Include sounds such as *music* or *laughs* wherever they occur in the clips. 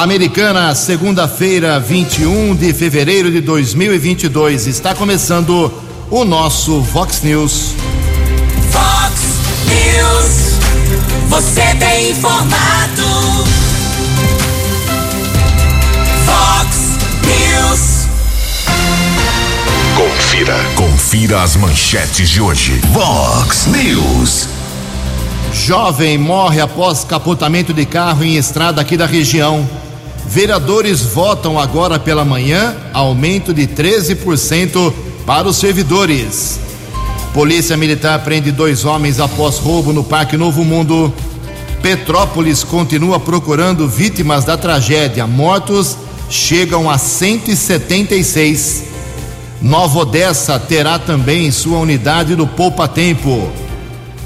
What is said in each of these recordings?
Americana, segunda-feira, 21 de fevereiro de 2022. Está começando o nosso Vox News. Vox News. Você tem informado. Vox News. Confira. Confira as manchetes de hoje. Vox News. Jovem morre após capotamento de carro em estrada aqui da região. Vereadores votam agora pela manhã aumento de 13% para os servidores. Polícia Militar prende dois homens após roubo no Parque Novo Mundo. Petrópolis continua procurando vítimas da tragédia. Mortos chegam a 176. Nova Odessa terá também sua unidade do Poupa Tempo.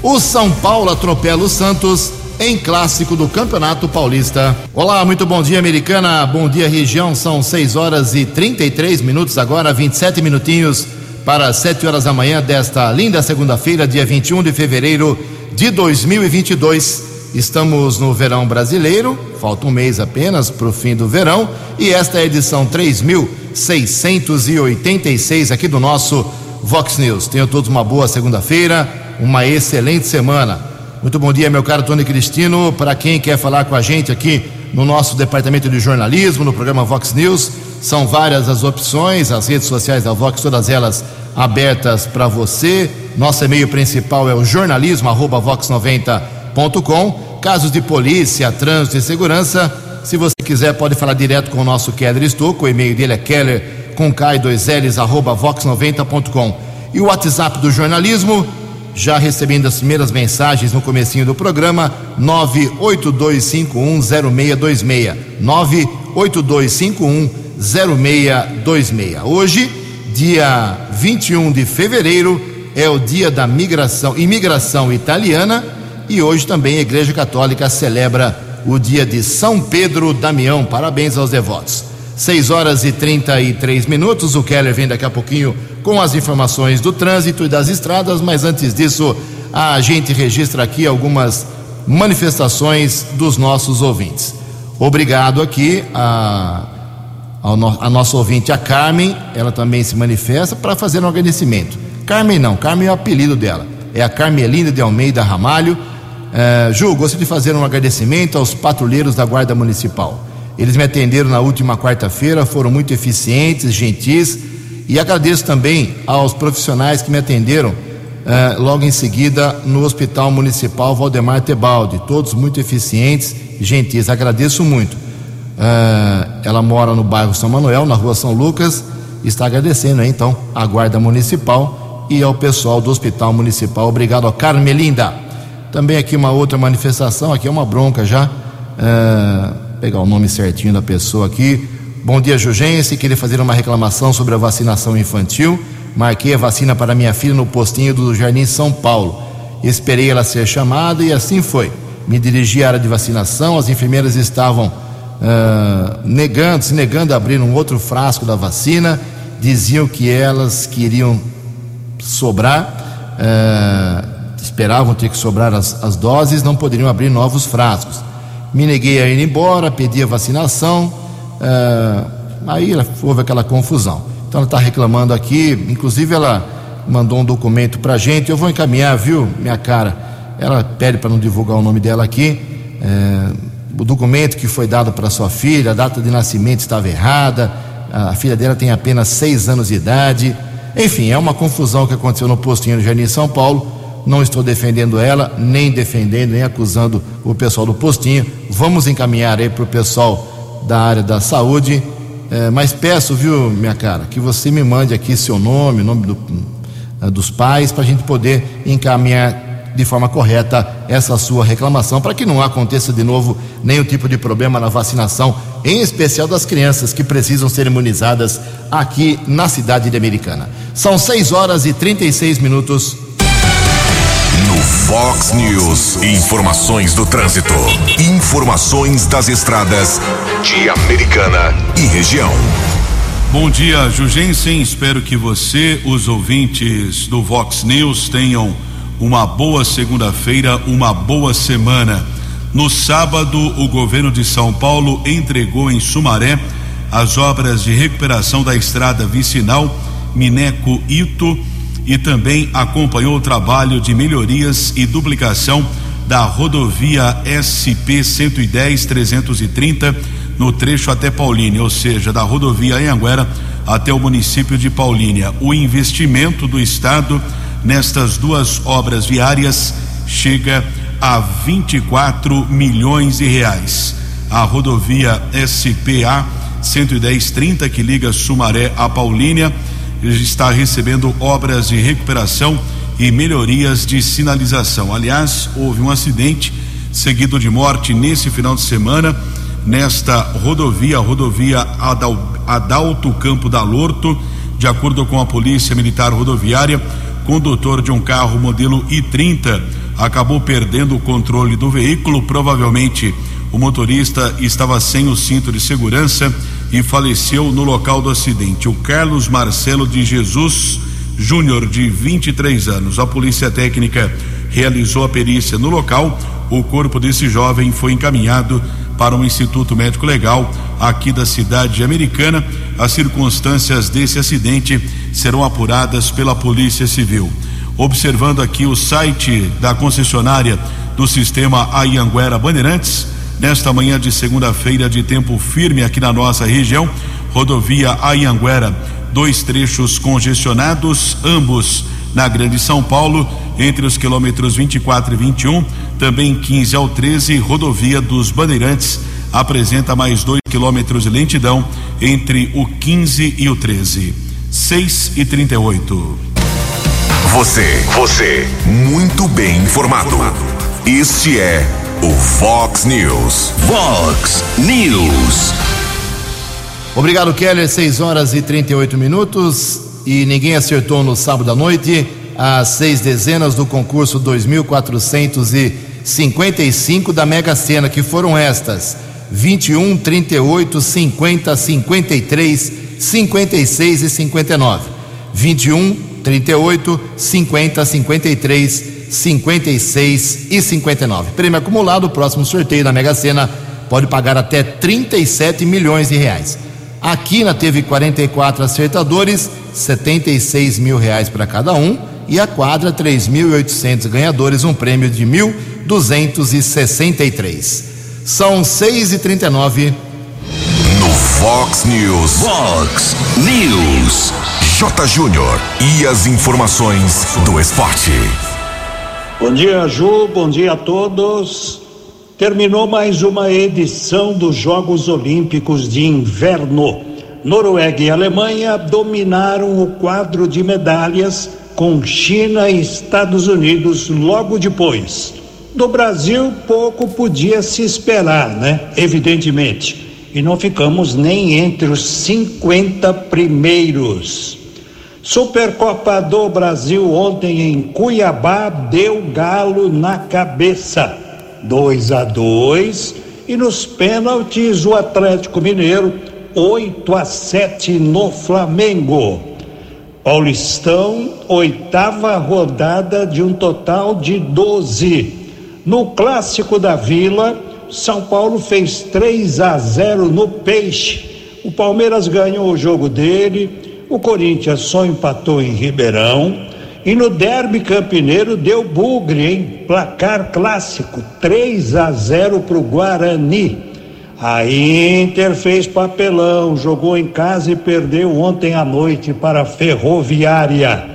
O São Paulo atropela o Santos em clássico do Campeonato Paulista. Olá, muito bom dia, americana. Bom dia, região. São 6 horas e 33 minutos agora, 27 minutinhos para 7 horas da manhã desta linda segunda-feira, dia 21 de fevereiro de 2022. Estamos no verão brasileiro, falta um mês apenas para o fim do verão, e esta é a edição 3686 aqui do nosso Vox News. Tenham todos uma boa segunda-feira, uma excelente semana. Muito bom dia, meu caro Tony Cristino. Para quem quer falar com a gente aqui no nosso departamento de jornalismo, no programa Vox News, são várias as opções, as redes sociais da Vox, todas elas abertas para você. Nosso e-mail principal é o jornalismo@vox90.com. Casos de polícia, trânsito e segurança, se você quiser pode falar direto com o nosso Keller Estouco, o e-mail dele é keller com k 2 ls arroba vox90.com. E o WhatsApp do jornalismo já recebendo as primeiras mensagens no comecinho do programa, 982510626. 982510626. Hoje, dia 21 de fevereiro, é o dia da migração, imigração italiana e hoje também a Igreja Católica celebra o dia de São Pedro Damião. Parabéns aos devotos. 6 horas e 33 minutos. O Keller vem daqui a pouquinho com as informações do trânsito e das estradas, mas antes disso, a gente registra aqui algumas manifestações dos nossos ouvintes. Obrigado aqui a, a, a nossa ouvinte, a Carmen, ela também se manifesta para fazer um agradecimento. Carmen não, Carmen é o apelido dela, é a Carmelina de Almeida Ramalho. É, Ju, gostaria de fazer um agradecimento aos patrulheiros da Guarda Municipal. Eles me atenderam na última quarta-feira, foram muito eficientes, gentis e agradeço também aos profissionais que me atenderam uh, logo em seguida no Hospital Municipal Valdemar Tebaldi, todos muito eficientes, gentis. Agradeço muito. Uh, ela mora no bairro São Manuel, na rua São Lucas, está agradecendo aí, então à Guarda Municipal e ao pessoal do Hospital Municipal. Obrigado, Carmelinda. Também aqui uma outra manifestação, aqui é uma bronca já. Uh, pegar o nome certinho da pessoa aqui. Bom dia, Jugense. Queria fazer uma reclamação sobre a vacinação infantil. Marquei a vacina para minha filha no postinho do Jardim São Paulo. Esperei ela ser chamada e assim foi. Me dirigi à área de vacinação, as enfermeiras estavam uh, negando, se negando a abrir um outro frasco da vacina, diziam que elas queriam sobrar, uh, esperavam ter que sobrar as, as doses, não poderiam abrir novos frascos. Me neguei a ir embora, pedi a vacinação é, aí houve aquela confusão. Então ela está reclamando aqui, inclusive ela mandou um documento para a gente. Eu vou encaminhar, viu, minha cara? Ela pede para não divulgar o nome dela aqui. É, o documento que foi dado para sua filha, a data de nascimento estava errada. A filha dela tem apenas seis anos de idade. Enfim, é uma confusão que aconteceu no postinho do Jardim São Paulo. Não estou defendendo ela, nem defendendo, nem acusando o pessoal do postinho. Vamos encaminhar aí para o pessoal da área da saúde. É, mas peço, viu, minha cara, que você me mande aqui seu nome, o nome do, é, dos pais, para a gente poder encaminhar de forma correta essa sua reclamação, para que não aconteça de novo nenhum tipo de problema na vacinação, em especial das crianças que precisam ser imunizadas aqui na cidade de Americana. São 6 horas e 36 minutos. No Fox News, informações do trânsito, informações das estradas de Americana e região. Bom dia, Jugensen. Espero que você, os ouvintes do Vox News, tenham uma boa segunda-feira, uma boa semana. No sábado, o governo de São Paulo entregou em Sumaré as obras de recuperação da estrada vicinal Mineco Ito e também acompanhou o trabalho de melhorias e duplicação da rodovia SP 110 330 no trecho até Paulínia, ou seja, da rodovia Anhanguera até o município de Paulínia. O investimento do estado nestas duas obras viárias chega a 24 milhões de reais. A rodovia SPA 11030 que liga Sumaré a Paulínia está recebendo obras de recuperação e melhorias de sinalização. Aliás, houve um acidente seguido de morte nesse final de semana nesta rodovia, rodovia Adal, Adalto Campo da Lorto, de acordo com a Polícia Militar Rodoviária, condutor de um carro modelo I30 acabou perdendo o controle do veículo, provavelmente o motorista estava sem o cinto de segurança e faleceu no local do acidente. O Carlos Marcelo de Jesus Júnior, de 23 anos. A polícia técnica realizou a perícia no local. O corpo desse jovem foi encaminhado para o Instituto Médico Legal aqui da cidade americana. As circunstâncias desse acidente serão apuradas pela Polícia Civil. Observando aqui o site da concessionária do sistema Ayanguera Bandeirantes, nesta manhã de segunda-feira de tempo firme aqui na nossa região, rodovia Ayanguera dois trechos congestionados, ambos na Grande São Paulo, entre os quilômetros 24 e 21, também 15 ao 13, rodovia dos Bandeirantes apresenta mais dois quilômetros de lentidão entre o 15 e o 13. 6 e 38. Você, você, muito bem informado. Este é o Fox News. Fox News. Obrigado, Keller. 6 horas e 38 minutos. E ninguém acertou no sábado à noite as seis dezenas do concurso 2455 da Mega Sena, que foram estas: 21, 38, 50, 53, 56 e 59. 21, 38, 50, 53, 56 e 59. Prêmio acumulado, próximo sorteio da Mega Sena pode pagar até 37 milhões de reais. A Quina teve 44 acertadores, 76 mil reais para cada um. E a quadra, 3.800 ganhadores, um prêmio de 1.263. São 6 e 39 No Fox News. Fox News. J. Júnior. E as informações do esporte. Bom dia, Ju. Bom dia a todos. Terminou mais uma edição dos Jogos Olímpicos de Inverno. Noruega e Alemanha dominaram o quadro de medalhas, com China e Estados Unidos logo depois. Do Brasil, pouco podia se esperar, né? Evidentemente. E não ficamos nem entre os 50 primeiros. Supercopa do Brasil ontem em Cuiabá deu galo na cabeça. 2 a 2 e nos pênaltis o Atlético Mineiro 8 a 7 no Flamengo. Paulistão, oitava rodada de um total de 12. No clássico da Vila, São Paulo fez 3 a 0 no Peixe. O Palmeiras ganhou o jogo dele, o Corinthians só empatou em Ribeirão. E no derby campineiro deu bugre, hein? Placar clássico, 3 a 0 para o Guarani. A Inter fez papelão, jogou em casa e perdeu ontem à noite para a Ferroviária.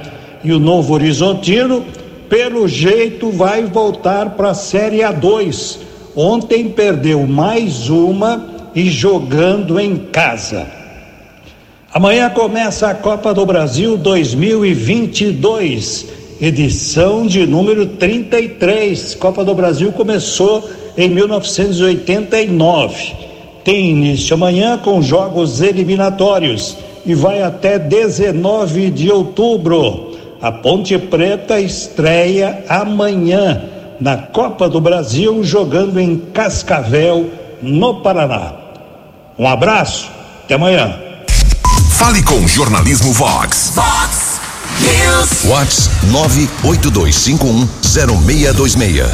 E o Novo Horizontino, pelo jeito, vai voltar para a Série A2. Ontem perdeu mais uma e jogando em casa. Amanhã começa a Copa do Brasil 2022, edição de número 33. Copa do Brasil começou em 1989. Tem início amanhã com jogos eliminatórios e vai até 19 de outubro. A Ponte Preta estreia amanhã na Copa do Brasil, jogando em Cascavel, no Paraná. Um abraço, até amanhã. Fale com o Jornalismo Vox. Fox News. Whats 982510626.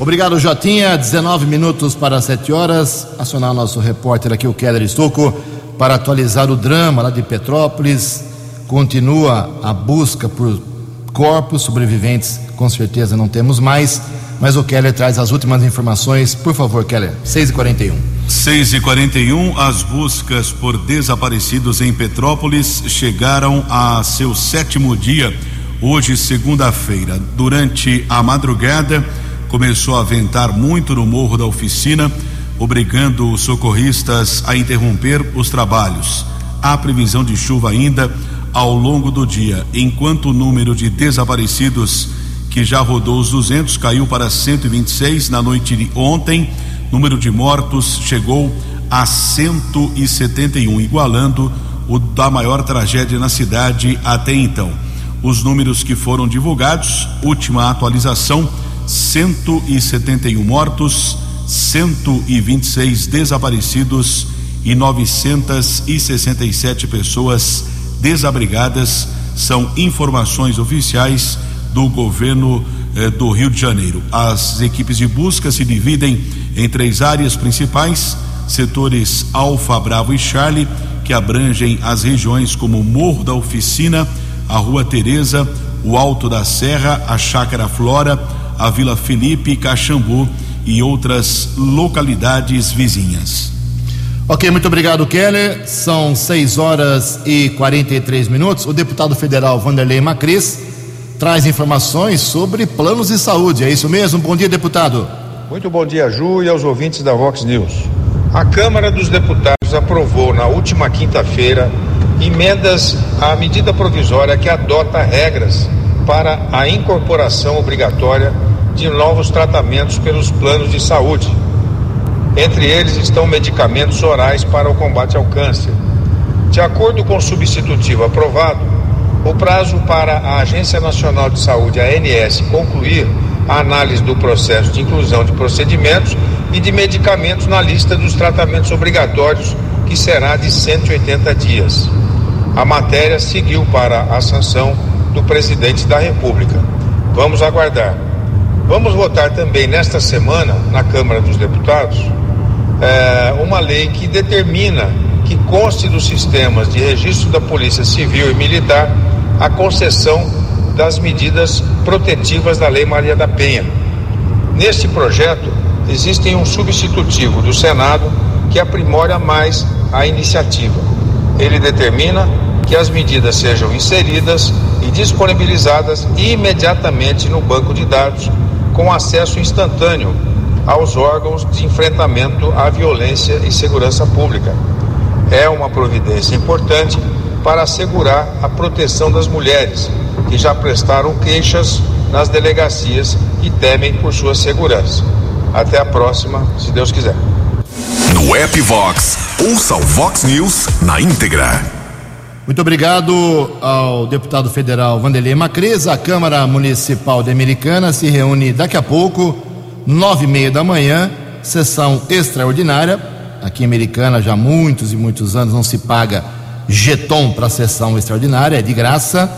Obrigado, Jotinha. 19 minutos para 7 horas. Acionar nosso repórter aqui, o Keller Estocco, para atualizar o drama lá de Petrópolis. Continua a busca por corpos sobreviventes, com certeza não temos mais. Mas o Keller traz as últimas informações. Por favor, Keller. 6h41. 6 e 41 as buscas por desaparecidos em Petrópolis chegaram a seu sétimo dia, hoje, segunda-feira. Durante a madrugada, começou a ventar muito no morro da oficina, obrigando os socorristas a interromper os trabalhos. Há previsão de chuva ainda ao longo do dia, enquanto o número de desaparecidos, que já rodou os 200, caiu para 126 na noite de ontem número de mortos chegou a 171, igualando o da maior tragédia na cidade até então. Os números que foram divulgados, última atualização: 171 mortos, 126 desaparecidos e 967 pessoas desabrigadas. São informações oficiais do governo eh, do Rio de Janeiro. As equipes de busca se dividem em três áreas principais: setores Alfa, Bravo e Charlie, que abrangem as regiões como Morro da Oficina, a Rua Teresa, o Alto da Serra, a Chácara Flora, a Vila Felipe, Caxambu e outras localidades vizinhas. Ok, muito obrigado, Keller. São 6 horas e 43 minutos. O deputado federal Vanderlei Macris traz informações sobre planos de saúde. É isso mesmo? Bom dia, deputado. Muito bom dia, Ju, e aos ouvintes da Vox News. A Câmara dos Deputados aprovou na última quinta-feira emendas à medida provisória que adota regras para a incorporação obrigatória de novos tratamentos pelos planos de saúde. Entre eles estão medicamentos orais para o combate ao câncer. De acordo com o substitutivo aprovado, o prazo para a Agência Nacional de Saúde, ANS, concluir a análise do processo de inclusão de procedimentos e de medicamentos na lista dos tratamentos obrigatórios, que será de 180 dias. A matéria seguiu para a sanção do presidente da República. Vamos aguardar. Vamos votar também nesta semana, na Câmara dos Deputados, é, uma lei que determina que conste dos sistemas de registro da Polícia Civil e Militar a concessão das medidas protetivas da Lei Maria da Penha. Neste projeto, existe um substitutivo do Senado que aprimora mais a iniciativa. Ele determina que as medidas sejam inseridas e disponibilizadas imediatamente no banco de dados, com acesso instantâneo aos órgãos de enfrentamento à violência e segurança pública. É uma providência importante para assegurar a proteção das mulheres que já prestaram queixas nas delegacias e temem por sua segurança. Até a próxima, se Deus quiser. No app Vox, ouça o Vox News na íntegra. Muito obrigado ao deputado federal Vanderlei Macreza. A Câmara Municipal de Americana se reúne daqui a pouco, nove e meia da manhã, sessão extraordinária. Aqui em Americana já há muitos e muitos anos não se paga jeton para a sessão extraordinária, é de graça,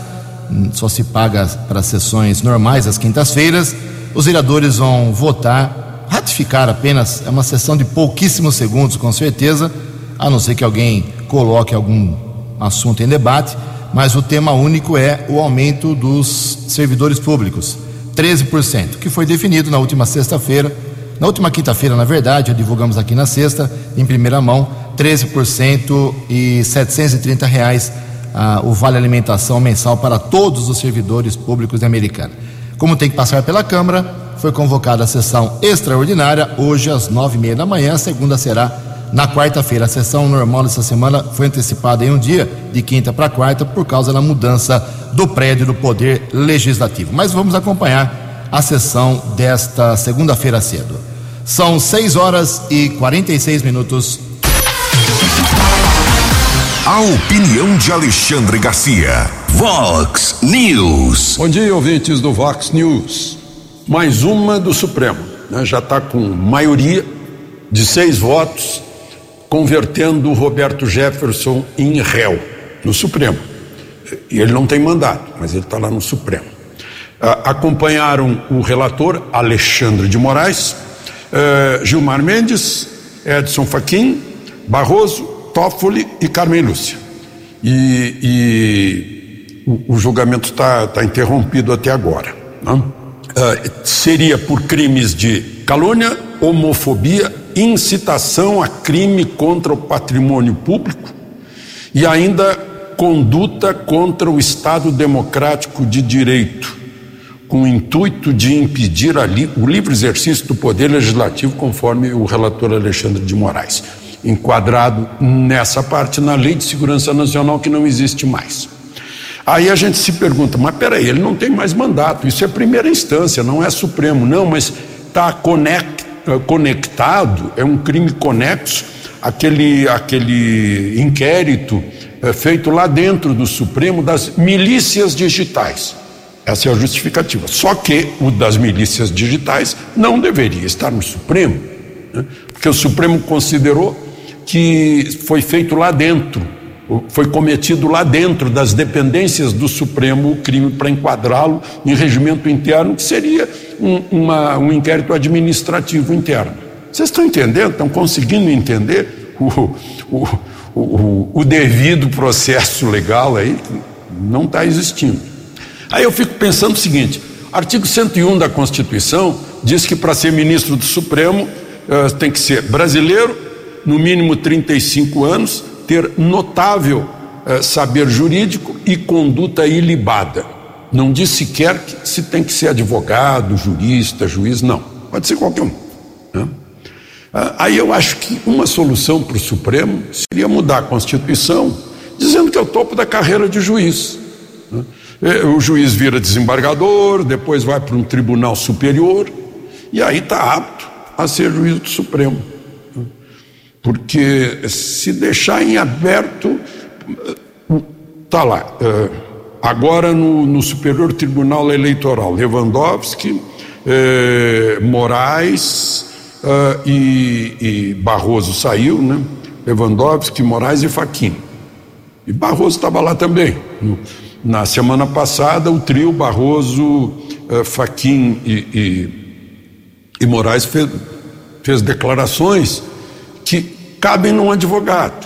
só se paga para sessões normais às quintas-feiras. Os vereadores vão votar, ratificar apenas, é uma sessão de pouquíssimos segundos, com certeza, a não ser que alguém coloque algum assunto em debate, mas o tema único é o aumento dos servidores públicos, 13%, que foi definido na última sexta-feira, na última quinta-feira, na verdade, divulgamos aqui na sexta, em primeira mão, 13% e 730 reais ah, o vale alimentação mensal para todos os servidores públicos de Americana. Como tem que passar pela Câmara, foi convocada a sessão extraordinária hoje às nove e meia da manhã. A segunda será na quarta-feira. A sessão normal dessa semana foi antecipada em um dia, de quinta para quarta, por causa da mudança do prédio do Poder Legislativo. Mas vamos acompanhar a sessão desta segunda-feira cedo. São 6 horas e 46 minutos a opinião de Alexandre Garcia. Vox News. Bom dia, ouvintes do Vox News. Mais uma do Supremo. Né? Já está com maioria de seis votos, convertendo Roberto Jefferson em réu no Supremo. E ele não tem mandato, mas ele está lá no Supremo. acompanharam o relator Alexandre de Moraes, uh, Gilmar Mendes, Edson Fachin, Barroso, Toffoli e Carmen Lúcia. E, e o, o, julgamento está tá interrompido até agora. Uh, seria por crimes de calúnia, homofobia, incitação a crime contra o patrimônio público e ainda conduta contra o Estado Democrático de Direito com o intuito de impedir ali o livre exercício do poder legislativo, conforme o relator Alexandre de Moraes, enquadrado nessa parte na Lei de Segurança Nacional que não existe mais. Aí a gente se pergunta, mas peraí, ele não tem mais mandato, isso é primeira instância, não é Supremo, não, mas está conectado, é um crime conexo, aquele, aquele inquérito é, feito lá dentro do Supremo das milícias digitais. Essa é a justificativa. Só que o das milícias digitais não deveria estar no Supremo, né? porque o Supremo considerou que foi feito lá dentro, foi cometido lá dentro das dependências do Supremo o crime para enquadrá-lo em regimento interno, que seria um, uma, um inquérito administrativo interno. Vocês estão entendendo? Estão conseguindo entender o, o, o, o devido processo legal aí? Não está existindo. Aí eu fico pensando o seguinte: artigo 101 da Constituição diz que para ser ministro do Supremo uh, tem que ser brasileiro, no mínimo 35 anos, ter notável uh, saber jurídico e conduta ilibada. Não diz sequer que se tem que ser advogado, jurista, juiz, não. Pode ser qualquer um. Né? Uh, aí eu acho que uma solução para o Supremo seria mudar a Constituição, dizendo que é o topo da carreira de juiz. Né? É, o juiz vira desembargador, depois vai para um tribunal superior, e aí está apto a ser juiz do Supremo. Porque se deixar em aberto, está lá. É, agora no, no, Superior Tribunal Eleitoral, Lewandowski, é, Moraes e, e, Barroso saiu, né? Lewandowski, Moraes e Faquim. E Barroso estava lá também. Na semana passada, o trio Barroso, uh, Faquim e, e, e Moraes fez, fez, declarações que cabem num advogado.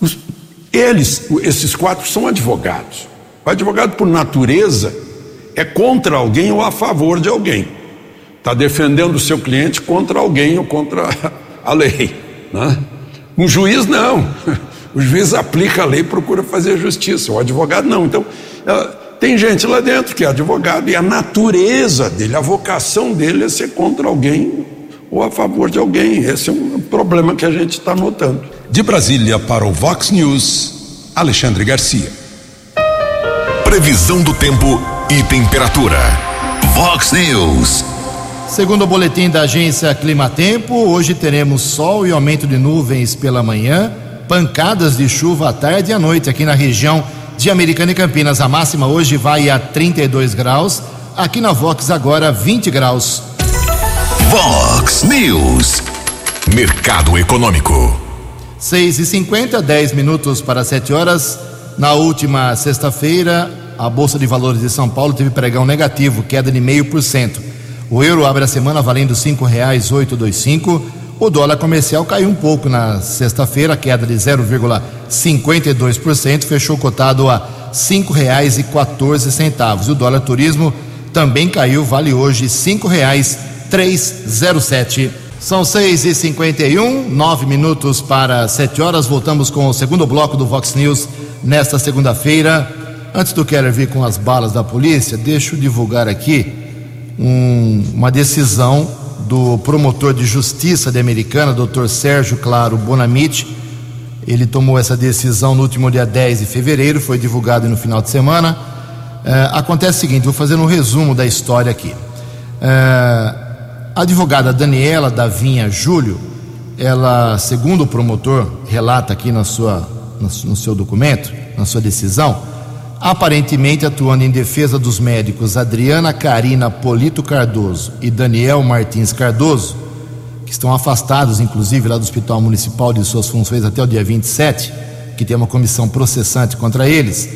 Os, eles, esses quatro, são advogados. O advogado, por natureza, é contra alguém ou a favor de alguém. Está defendendo o seu cliente contra alguém ou contra *laughs* a lei. Né? Um juiz, não. *laughs* O juiz aplica a lei e procura fazer justiça, o advogado não. Então, tem gente lá dentro que é advogado e a natureza dele, a vocação dele é ser contra alguém ou a favor de alguém. Esse é um problema que a gente está notando. De Brasília para o Vox News, Alexandre Garcia. Previsão do tempo e temperatura. Vox News. Segundo o boletim da agência Climatempo, hoje teremos sol e aumento de nuvens pela manhã pancadas de chuva à tarde e à noite aqui na região de Americana e Campinas. A máxima hoje vai a 32 graus, aqui na Vox agora 20 graus. Vox News, Mercado Econômico. 6 e 50 10 minutos para 7 horas. Na última sexta-feira, a Bolsa de Valores de São Paulo teve pregão negativo, queda de meio por cento. O euro abre a semana valendo dois cinco. O dólar comercial caiu um pouco na sexta-feira, queda de 0,52%, fechou cotado a quatorze centavos. O dólar turismo também caiu, vale hoje cinco reais três zero sete. São seis e cinquenta e um, nove minutos para sete horas. Voltamos com o segundo bloco do Vox News nesta segunda-feira. Antes do Keller vir com as balas da polícia, deixa eu divulgar aqui um, uma decisão do promotor de justiça de Americana, Dr. Sérgio Claro Bonamite. Ele tomou essa decisão no último dia 10 de fevereiro, foi divulgado no final de semana. É, acontece o seguinte: vou fazer um resumo da história aqui. É, a advogada Daniela Davinha Júlio, ela, segundo o promotor, relata aqui na sua, no, seu documento, na sua decisão, aparentemente atuando em defesa dos médicos Adriana Carina Polito Cardoso e Daniel Martins Cardoso, que estão afastados, inclusive, lá do Hospital Municipal de suas funções até o dia 27, que tem uma comissão processante contra eles.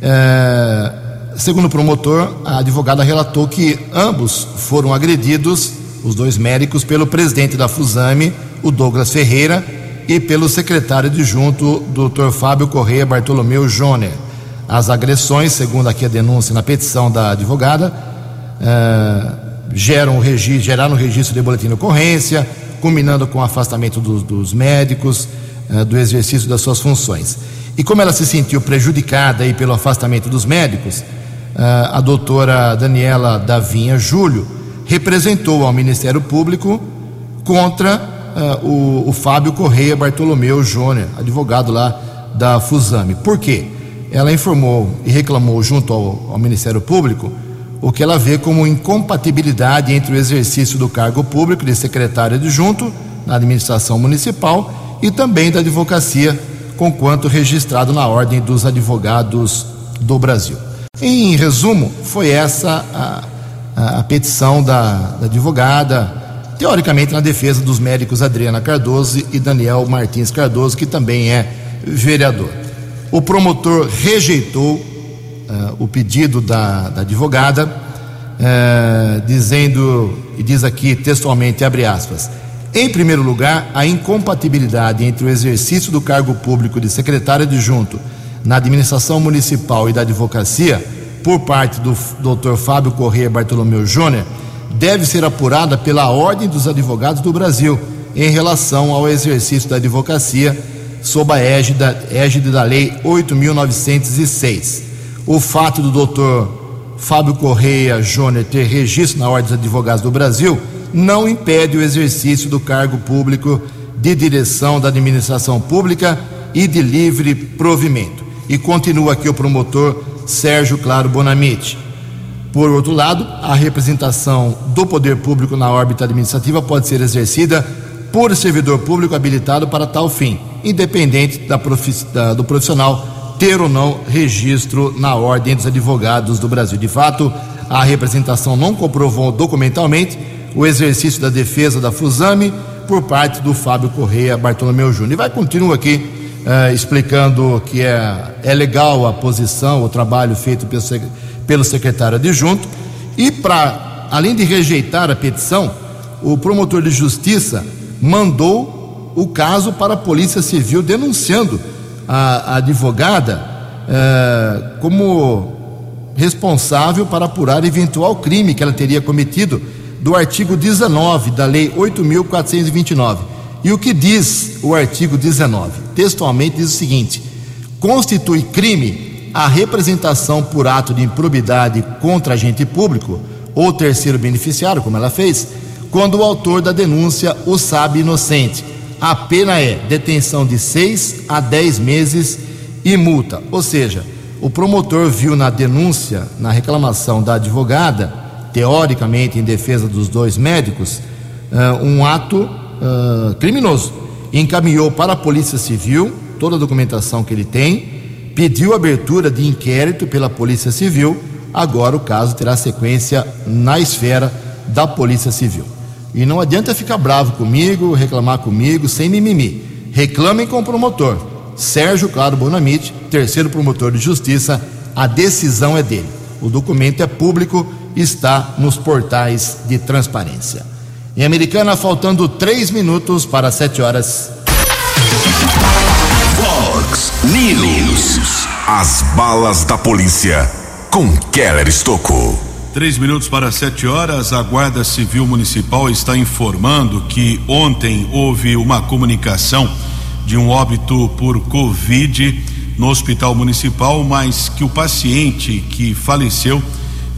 É, segundo o promotor, a advogada relatou que ambos foram agredidos, os dois médicos, pelo presidente da Fusame, o Douglas Ferreira, e pelo secretário adjunto, Dr. Fábio Correia Bartolomeu Joner. As agressões, segundo aqui a denúncia na petição da advogada, eh, geram registro, geraram registro de boletim de ocorrência, combinando com o afastamento dos, dos médicos, eh, do exercício das suas funções. E como ela se sentiu prejudicada aí pelo afastamento dos médicos, eh, a doutora Daniela Davinha Júlio representou ao Ministério Público contra uh, o, o, Fábio Correia Bartolomeu Júnior, advogado lá da Fusame. Por quê? Ela informou e reclamou junto ao, ao Ministério Público o que ela vê como incompatibilidade entre o exercício do cargo público de secretário adjunto na administração municipal e também da advocacia, conquanto registrado na Ordem dos Advogados do Brasil. Em resumo, foi essa a, a, petição da, da advogada teoricamente na defesa dos médicos Adriana Cardoso e Daniel Martins Cardoso, que também é vereador. O promotor rejeitou uh, o pedido da, da advogada, uh, dizendo, e diz aqui textualmente, abre aspas, em primeiro lugar, a incompatibilidade entre o exercício do cargo público de secretário adjunto na administração municipal e da advocacia por parte do Dr. Fábio Corrêa Bartolomeu Júnior deve ser apurada pela Ordem dos Advogados do Brasil em relação ao exercício da advocacia sob a égide, égide da Lei 8.906. O fato do doutor Fábio Correia Júnior ter registro na Ordem dos Advogados do Brasil não impede o exercício do cargo público de direção da administração pública e de livre provimento. E continua aqui o promotor Sérgio Claro Bonamite. Por outro lado, a representação do poder público na órbita administrativa pode ser exercida por servidor público habilitado para tal fim, independente da profiss... da, do profissional ter ou não registro na Ordem dos Advogados do Brasil. De fato, a representação não comprovou documentalmente o exercício da defesa da Fusame por parte do Fábio Correia Bartolomeu Júnior. E vai continuar aqui uh, explicando que é, é legal a posição, o trabalho feito pelo pelo secretário adjunto e para além de rejeitar a petição, o promotor de justiça mandou o caso para a Polícia Civil denunciando a, a advogada eh, como responsável para apurar eventual crime que ela teria cometido do artigo 19 da Lei 8.429. E o que diz o artigo 19? Textualmente diz o seguinte: constitui crime a representação por ato de improbidade contra agente público ou terceiro beneficiário, como ela fez, quando o autor da denúncia o sabe inocente. A pena é detenção de seis a dez meses e multa. Ou seja, o promotor viu na denúncia, na reclamação da advogada, teoricamente em defesa dos dois médicos, uh, um ato uh, criminoso. Encaminhou para a Polícia Civil toda a documentação que ele tem pediu abertura de inquérito pela Polícia Civil. Agora o caso terá sequência na esfera da Polícia Civil. E não adianta ficar bravo comigo, reclamar comigo, sem mimimi. Reclamem com o promotor. Sérgio Claro Bonamite, terceiro promotor de justiça, a decisão é dele. O documento é público, está nos portais de transparência. Em Americana, faltando três minutos para sete horas. Fox News. As balas da polícia com Keller Estocou. Três minutos para sete horas, a Guarda Civil Municipal está informando que ontem houve uma comunicação de um óbito por Covid no Hospital Municipal, mas que o paciente que faleceu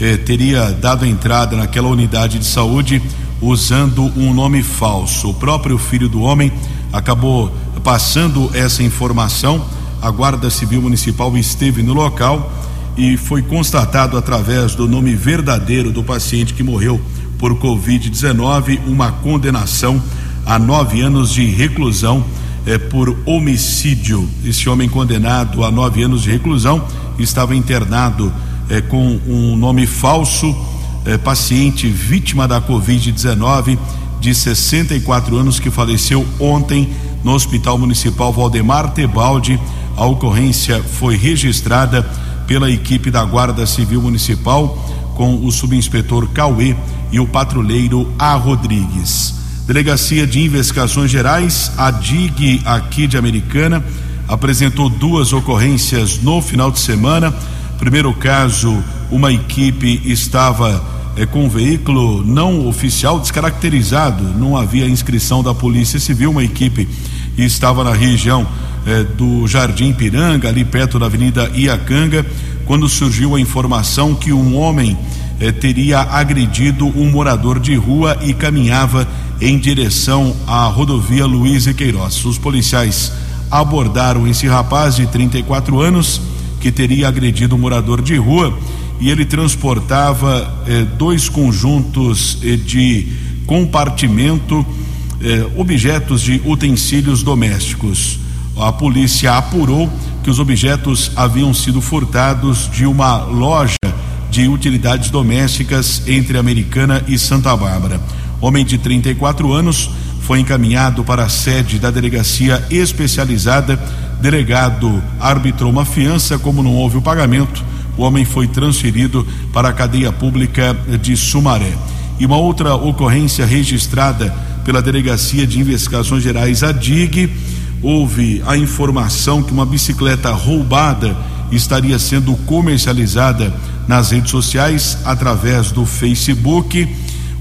eh, teria dado entrada naquela unidade de saúde usando um nome falso. O próprio filho do homem acabou passando essa informação, a Guarda Civil Municipal esteve no local e foi constatado através do nome verdadeiro do paciente que morreu por Covid-19 uma condenação a nove anos de reclusão eh, por homicídio. Esse homem condenado a nove anos de reclusão estava internado eh, com um nome falso, eh, paciente vítima da Covid-19 de 64 anos que faleceu ontem no Hospital Municipal Valdemar Tebaldi. A ocorrência foi registrada pela equipe da Guarda Civil Municipal com o subinspetor Cauê e o patrulheiro A Rodrigues. Delegacia de Investigações Gerais, a DIG aqui de Americana, apresentou duas ocorrências no final de semana. Primeiro caso, uma equipe estava eh, com um veículo não oficial descaracterizado, não havia inscrição da Polícia Civil, uma equipe estava na região eh, do Jardim Piranga, ali perto da Avenida Iacanga, quando surgiu a informação que um homem eh, teria agredido um morador de rua e caminhava em direção à rodovia Luiz e Queiroz. Os policiais abordaram esse rapaz de 34 anos que teria agredido um morador de rua e ele transportava eh, dois conjuntos eh, de compartimento, eh, objetos de utensílios domésticos. A polícia apurou que os objetos haviam sido furtados de uma loja de utilidades domésticas entre Americana e Santa Bárbara. Homem de 34 anos foi encaminhado para a sede da delegacia especializada. Delegado arbitrou uma fiança, como não houve o pagamento, o homem foi transferido para a cadeia pública de Sumaré. E uma outra ocorrência registrada pela Delegacia de Investigações Gerais, a DIG, houve a informação que uma bicicleta roubada estaria sendo comercializada nas redes sociais através do Facebook.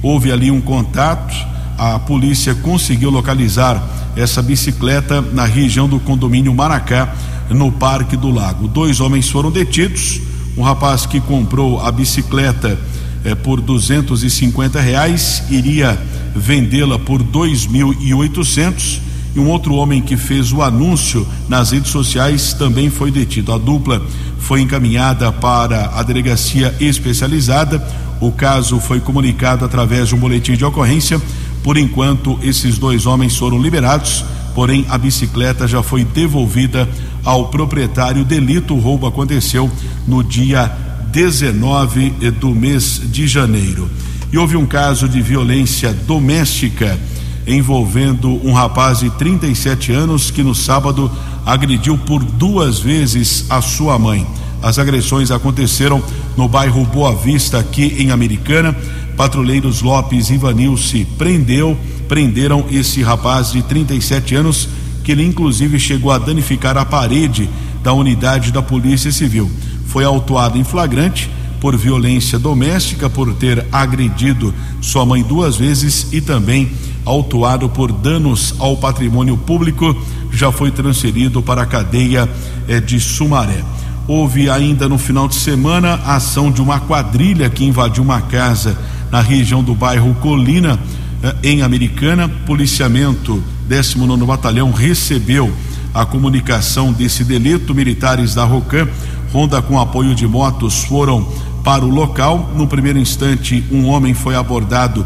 Houve ali um contato, a polícia conseguiu localizar essa bicicleta na região do condomínio Maracá, no Parque do Lago. Dois homens foram detidos. Um rapaz que comprou a bicicleta eh, por duzentos e cinquenta reais iria vendê-la por dois mil e oitocentos e um outro homem que fez o anúncio nas redes sociais também foi detido. A dupla foi encaminhada para a delegacia especializada. O caso foi comunicado através de um boletim de ocorrência. Por enquanto, esses dois homens foram liberados, porém a bicicleta já foi devolvida ao proprietário. Delito, roubo aconteceu no dia 19 do mês de janeiro. E houve um caso de violência doméstica envolvendo um rapaz de 37 anos que no sábado agrediu por duas vezes a sua mãe. As agressões aconteceram no bairro Boa Vista, aqui em Americana. Patrulheiros Lopes e Vanilce prendeu, prenderam esse rapaz de 37 anos, que ele inclusive chegou a danificar a parede da unidade da Polícia Civil. Foi autuado em flagrante por violência doméstica, por ter agredido sua mãe duas vezes e também autuado por danos ao patrimônio público, já foi transferido para a cadeia eh, de Sumaré. Houve ainda no final de semana a ação de uma quadrilha que invadiu uma casa na região do bairro Colina, eh, em Americana. Policiamento 19 Batalhão recebeu a comunicação desse delito. Militares da Rocan, Ronda com apoio de motos, foram para o local. No primeiro instante, um homem foi abordado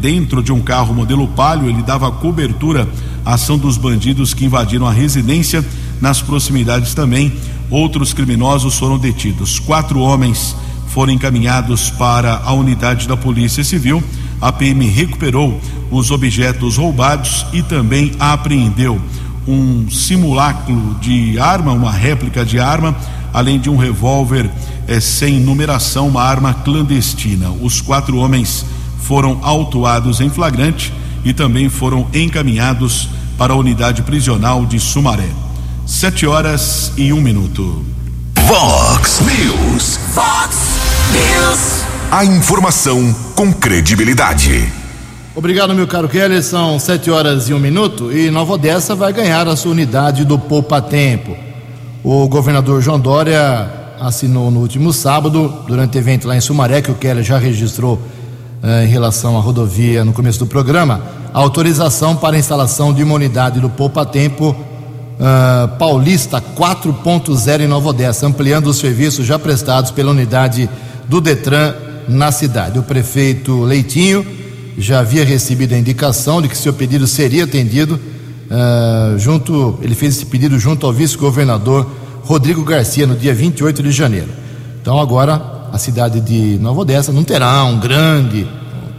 dentro de um carro modelo Palio. Ele dava cobertura à ação dos bandidos que invadiram a residência. Nas proximidades também, outros criminosos foram detidos. Quatro homens foram encaminhados para a unidade da Polícia Civil. A PM recuperou os objetos roubados e também apreendeu um simulacro de arma, uma réplica de arma, além de um revólver eh, sem numeração, uma arma clandestina. Os quatro homens foram autuados em flagrante e também foram encaminhados para a unidade prisional de Sumaré. Sete horas e um minuto. Vox News. Fox News. A informação com credibilidade. Obrigado, meu caro Keller. São sete horas e um minuto e Nova Odessa vai ganhar a sua unidade do Poupa Tempo. O governador João Dória assinou no último sábado, durante evento lá em Sumaré, que o Keller já registrou eh, em relação à rodovia no começo do programa, a autorização para a instalação de uma unidade do Poupa Tempo uh, Paulista 4.0 em Nova Odessa, ampliando os serviços já prestados pela unidade do Detran na cidade. O prefeito Leitinho já havia recebido a indicação de que seu pedido seria atendido. Uh, junto, ele fez esse pedido junto ao vice-governador Rodrigo Garcia no dia 28 de janeiro. Então agora a cidade de Nova Odessa não terá um grande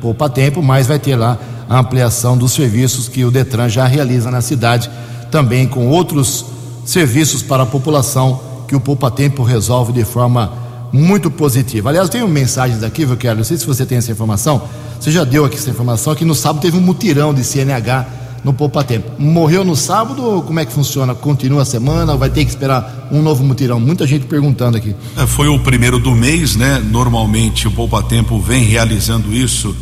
poupa-tempo, mas vai ter lá a ampliação dos serviços que o Detran já realiza na cidade, também com outros serviços para a população que o Poupa Tempo resolve de forma muito positiva. Aliás, tem mensagens aqui, viu, Kelly? Não sei se você tem essa informação. Você já deu aqui essa informação que no sábado teve um mutirão de CNH no Poupa Tempo. Morreu no sábado? Como é que funciona? Continua a semana? Vai ter que esperar um novo mutirão? Muita gente perguntando aqui. É, foi o primeiro do mês, né? Normalmente o Poupa Tempo vem realizando isso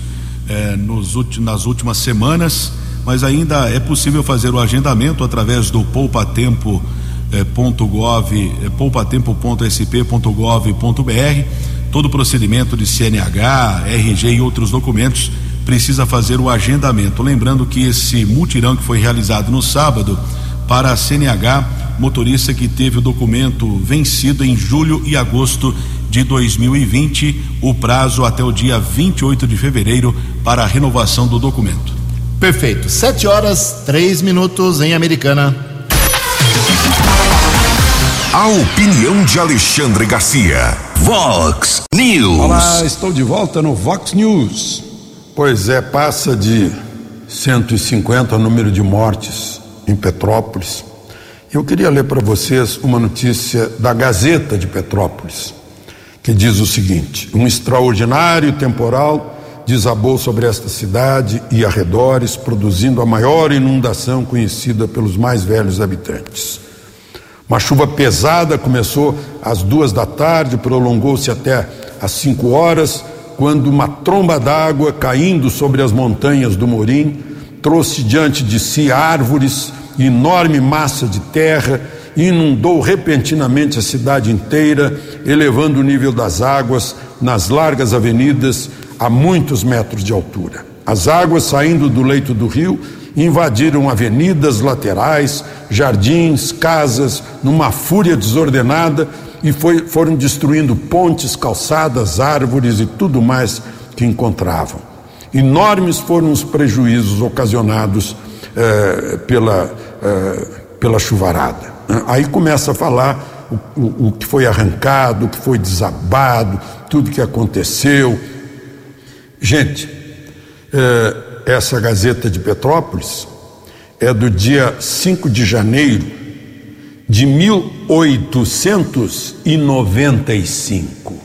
é, nos, nas últimas semanas, mas ainda é possível fazer o agendamento através do poupatempo.gov, é, é, poupatempo.sp.gov.br. Todo o procedimento de CNH, RG e outros documentos precisa fazer o agendamento. Lembrando que esse mutirão que foi realizado no sábado para a CNH, motorista que teve o documento vencido em julho e agosto de 2020, o prazo até o dia 28 de fevereiro para a renovação do documento. Perfeito. Sete horas, três minutos em Americana. A opinião de Alexandre Garcia. Vox News. Olá, estou de volta no Vox News. Pois é, passa de 150 o número de mortes em Petrópolis. Eu queria ler para vocês uma notícia da Gazeta de Petrópolis, que diz o seguinte: um extraordinário temporal desabou sobre esta cidade e arredores, produzindo a maior inundação conhecida pelos mais velhos habitantes. Uma chuva pesada começou às duas da tarde, prolongou-se até às cinco horas quando uma tromba d'água caindo sobre as montanhas do Morim trouxe diante de si árvores enorme massa de terra inundou repentinamente a cidade inteira, elevando o nível das águas nas largas avenidas a muitos metros de altura. As águas saindo do leito do rio invadiram avenidas laterais, jardins, casas, numa fúria desordenada e foi, foram destruindo pontes, calçadas, árvores e tudo mais que encontravam. Enormes foram os prejuízos ocasionados eh, pela, eh, pela chuvarada. Aí começa a falar o, o, o, que foi arrancado, o que foi desabado, tudo que aconteceu. Gente, eh, essa Gazeta de Petrópolis é do dia 5 de janeiro de 1895,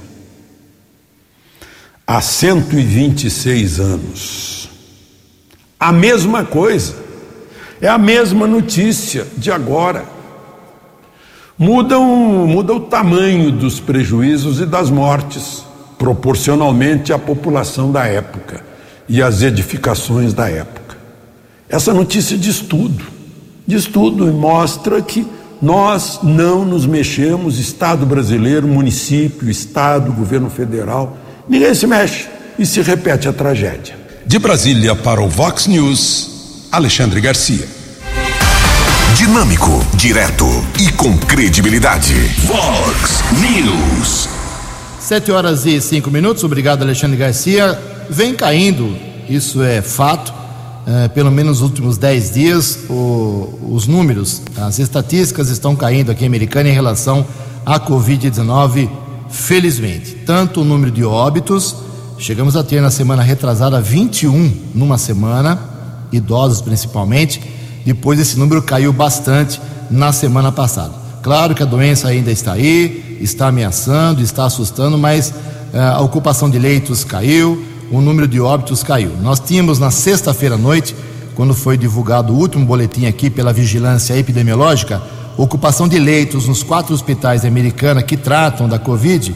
há 126 anos. A mesma coisa, é a mesma notícia de agora. Muda, um, muda o tamanho dos prejuízos e das mortes, proporcionalmente à população da época e às edificações da época. Essa notícia diz tudo, diz tudo e mostra que nós não nos mexemos, Estado brasileiro, município, Estado, governo federal, ninguém se mexe e se repete a tragédia. De Brasília para o Vox News, Alexandre Garcia. Dinâmico, direto e com credibilidade. Vox News. Sete horas e cinco minutos, obrigado Alexandre Garcia. Vem caindo, isso é fato é, pelo menos nos últimos 10 dias, o, os números, as estatísticas estão caindo aqui em Americana em relação à Covid-19, felizmente. Tanto o número de óbitos, chegamos a ter na semana retrasada 21 numa semana, idosos principalmente, depois esse número caiu bastante na semana passada. Claro que a doença ainda está aí, está ameaçando, está assustando, mas é, a ocupação de leitos caiu, o número de óbitos caiu. Nós tínhamos na sexta-feira à noite, quando foi divulgado o último boletim aqui pela Vigilância Epidemiológica, ocupação de leitos nos quatro hospitais americanos que tratam da Covid,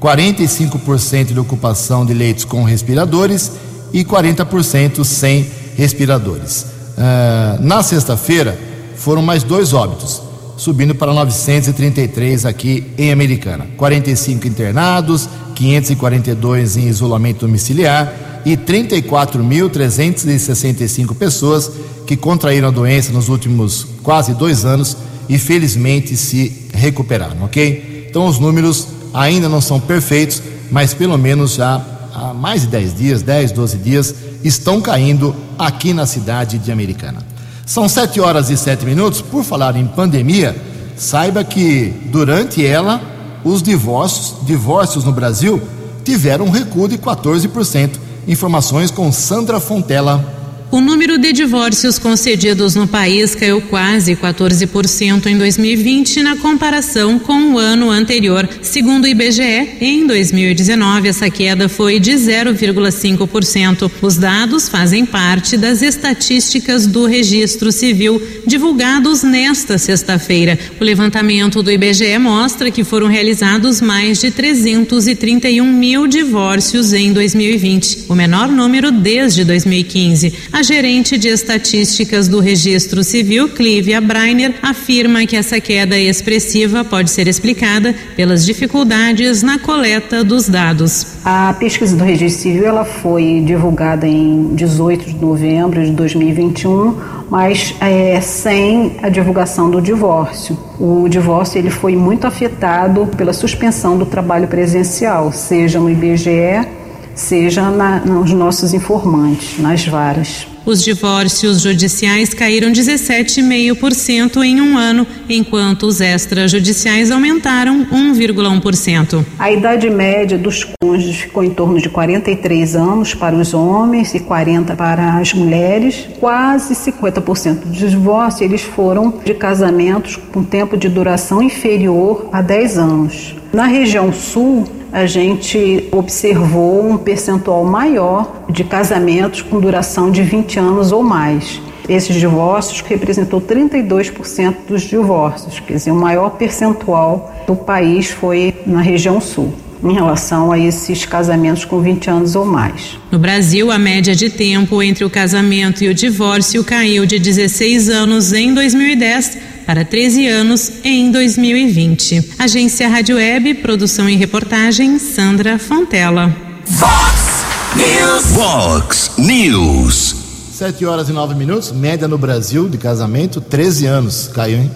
45% de ocupação de leitos com respiradores e 40% sem respiradores. Uh, na sexta-feira, foram mais dois óbitos, subindo para 933 aqui em Americana. 45 internados, 542 em isolamento domiciliar e 34.365 pessoas que contraíram a doença nos últimos quase dois anos e felizmente se recuperaram, ok? Então os números ainda não são perfeitos, mas pelo menos já há mais de 10 dias, 10, 12 dias, estão caindo aqui na cidade de Americana. São 7 horas e 7 minutos. Por falar em pandemia, saiba que durante ela os divórcios, divórcios no Brasil tiveram um recuo de 14%. Informações com Sandra Fontela. O número de divórcios concedidos no país caiu quase 14% em 2020 na comparação com o ano anterior. Segundo o IBGE, em 2019 essa queda foi de 0,5%. Os dados fazem parte das estatísticas do Registro Civil divulgados nesta sexta-feira. O levantamento do IBGE mostra que foram realizados mais de 331 mil divórcios em 2020, o menor número desde 2015. A gerente de estatísticas do Registro Civil, Clívia Breiner, afirma que essa queda expressiva pode ser explicada pelas dificuldades na coleta dos dados. A pesquisa do Registro Civil ela foi divulgada em 18 de novembro de 2021, mas é, sem a divulgação do divórcio. O divórcio ele foi muito afetado pela suspensão do trabalho presencial, seja no IBGE, seja na, nos nossos informantes, nas varas. Os divórcios judiciais caíram 17,5% em um ano, enquanto os extrajudiciais aumentaram 1,1%. A idade média dos cônjuges ficou em torno de 43 anos para os homens e 40 para as mulheres. Quase 50% dos divórcios eles foram de casamentos com tempo de duração inferior a 10 anos. Na região sul, a gente observou um percentual maior de casamentos com duração de 20 anos ou mais. Esses divórcios representou 32% dos divórcios, quer dizer, o maior percentual do país foi na região sul em relação a esses casamentos com 20 anos ou mais. No Brasil, a média de tempo entre o casamento e o divórcio caiu de 16 anos em 2010 para 13 anos em 2020. Agência Rádio Web, produção e reportagem Sandra Fontela. Fox News. Fox News. 7 horas e 9 minutos, média no Brasil de casamento, 13 anos. Caiu, hein?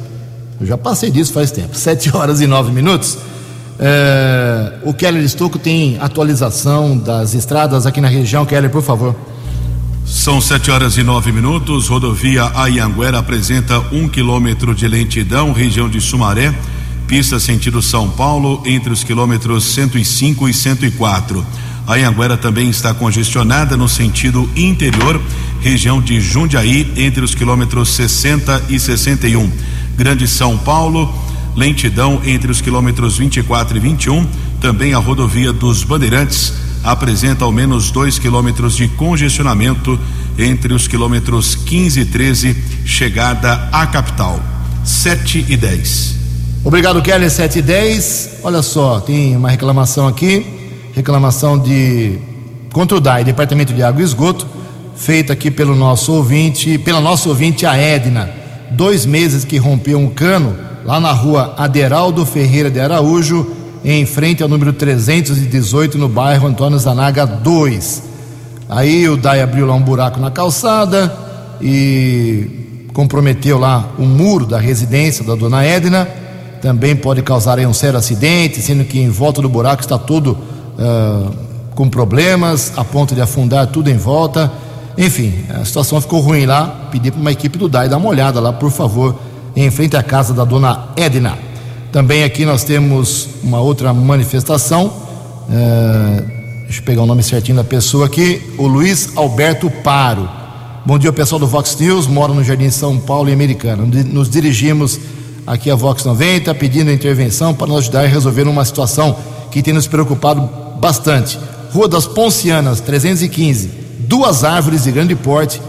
Eu já passei disso faz tempo. 7 horas e 9 minutos. É, o Keller Estocco tem atualização das estradas aqui na região. Keller, por favor. São 7 horas e 9 minutos. Rodovia Ayanguera apresenta um quilômetro de lentidão, região de Sumaré, pista sentido São Paulo, entre os quilômetros 105 e 104. A Anhanguera também está congestionada no sentido interior, região de Jundiaí, entre os quilômetros 60 e 61. Grande São Paulo, lentidão entre os quilômetros 24 e 21. Também a rodovia dos Bandeirantes apresenta ao menos 2 quilômetros de congestionamento entre os quilômetros 15 e 13, chegada à capital. 7 e 10. Obrigado, Kelly. 7 e 10. Olha só, tem uma reclamação aqui reclamação de contra o DAI, Departamento de Água e Esgoto, feita aqui pelo nosso ouvinte, pela nossa ouvinte a Edna. Dois meses que rompeu um cano lá na rua Aderaldo Ferreira de Araújo, em frente ao número 318, no bairro Antônio Zanaga 2. Aí o DAI abriu lá um buraco na calçada e comprometeu lá o muro da residência da dona Edna. Também pode causar aí um sério acidente, sendo que em volta do buraco está todo uh, com problemas, a ponto de afundar tudo em volta. Enfim, a situação ficou ruim lá. Pedi para uma equipe do DAI dar uma olhada lá, por favor, em frente à casa da dona Edna. Também aqui nós temos uma outra manifestação. Uh, deixa eu pegar o nome certinho da pessoa aqui. O Luiz Alberto Paro. Bom dia, pessoal do Vox News. Moro no Jardim São Paulo e Americana. Nos dirigimos aqui a Vox 90 pedindo intervenção para nos ajudar a resolver uma situação que tem nos preocupado bastante. Rua das Poncianas, 315, duas árvores de grande porte,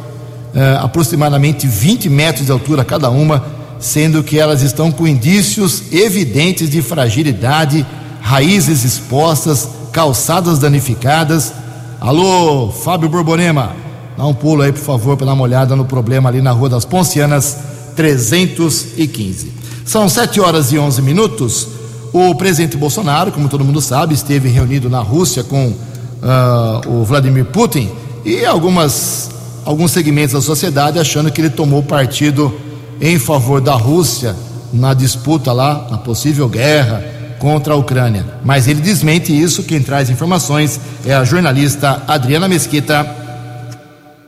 eh, aproximadamente 20 metros de altura cada uma, sendo que elas estão com indícios evidentes de fragilidade, raízes expostas, calçadas danificadas. Alô, Fábio Borborema, dá um pulo aí, por favor, para dar uma olhada no problema ali na Rua das Poncianas, 315. São 7 horas e 11 minutos. O presidente Bolsonaro, como todo mundo sabe, esteve reunido na Rússia com uh, o Vladimir Putin e algumas, alguns segmentos da sociedade achando que ele tomou partido em favor da Rússia na disputa lá, na possível guerra contra a Ucrânia. Mas ele desmente isso. Quem traz informações é a jornalista Adriana Mesquita.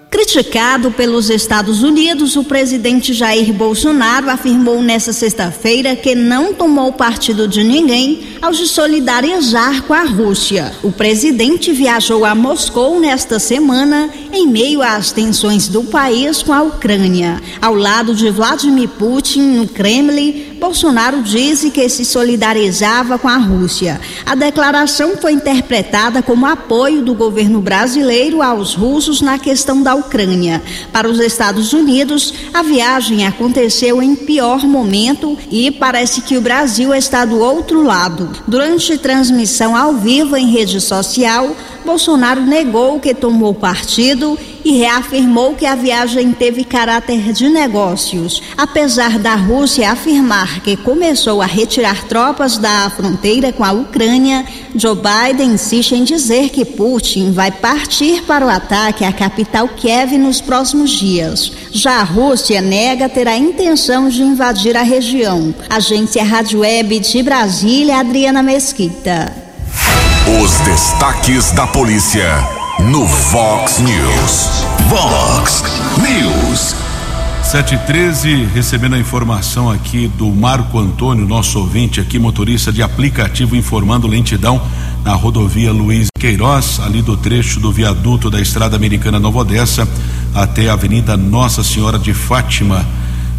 Criticado pelos Estados Unidos, o presidente Jair Bolsonaro afirmou nesta sexta-feira que não tomou partido de ninguém ao se solidarizar com a Rússia. O presidente viajou a Moscou nesta semana em meio às tensões do país com a Ucrânia. Ao lado de Vladimir Putin no Kremlin, Bolsonaro disse que se solidarizava com a Rússia. A declaração foi interpretada como apoio do governo brasileiro aos russos na questão da Ucrânia. Para os Estados Unidos, a viagem aconteceu em pior momento e parece que o Brasil está do outro lado. Durante transmissão ao vivo em rede social, Bolsonaro negou que tomou partido e reafirmou que a viagem teve caráter de negócios. Apesar da Rússia afirmar que começou a retirar tropas da fronteira com a Ucrânia, Joe Biden insiste em dizer que Putin vai partir para o ataque à capital Kiev nos próximos dias. Já a Rússia nega ter a intenção de invadir a região. Agência Rádio Web de Brasília, Adriana Mesquita. Os destaques da polícia no Vox News. Vox News. 713, recebendo a informação aqui do Marco Antônio, nosso ouvinte aqui, motorista de aplicativo, informando lentidão na rodovia Luiz Queiroz, ali do trecho do viaduto da Estrada Americana Nova Odessa até a Avenida Nossa Senhora de Fátima,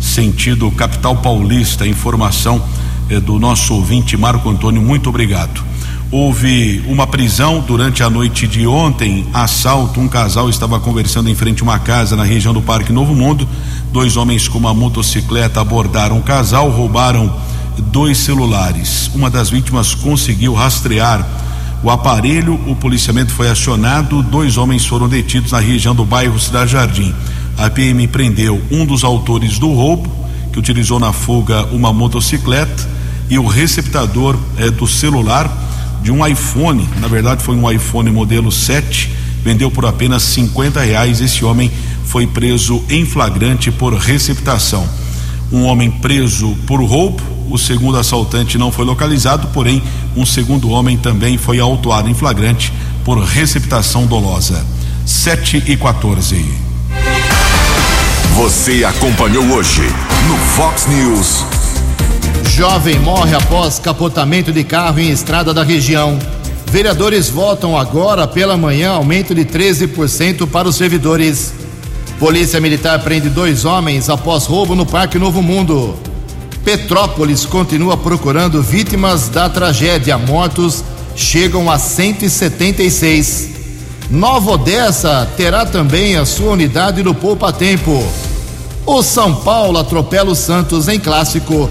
sentido capital paulista. Informação é do nosso ouvinte Marco Antônio, muito obrigado. Houve uma prisão durante a noite de ontem, assalto. Um casal estava conversando em frente a uma casa na região do Parque Novo Mundo. Dois homens com uma motocicleta abordaram o casal, roubaram dois celulares. Uma das vítimas conseguiu rastrear o aparelho, o policiamento foi acionado. Dois homens foram detidos na região do bairro Cidade Jardim. A PM prendeu um dos autores do roubo, que utilizou na fuga uma motocicleta, e o receptador eh, do celular de um iPhone, na verdade foi um iPhone modelo 7, vendeu por apenas 50 reais. Esse homem foi preso em flagrante por receptação. Um homem preso por roubo, o segundo assaltante não foi localizado, porém, um segundo homem também foi autuado em flagrante por receptação dolosa. 7 e 14. Você acompanhou hoje no Fox News. Jovem morre após capotamento de carro em estrada da região. Vereadores votam agora pela manhã aumento de 13% para os servidores. Polícia Militar prende dois homens após roubo no Parque Novo Mundo. Petrópolis continua procurando vítimas da tragédia. Mortos chegam a 176. Nova Odessa terá também a sua unidade no Poupa Tempo. O São Paulo atropela o Santos em clássico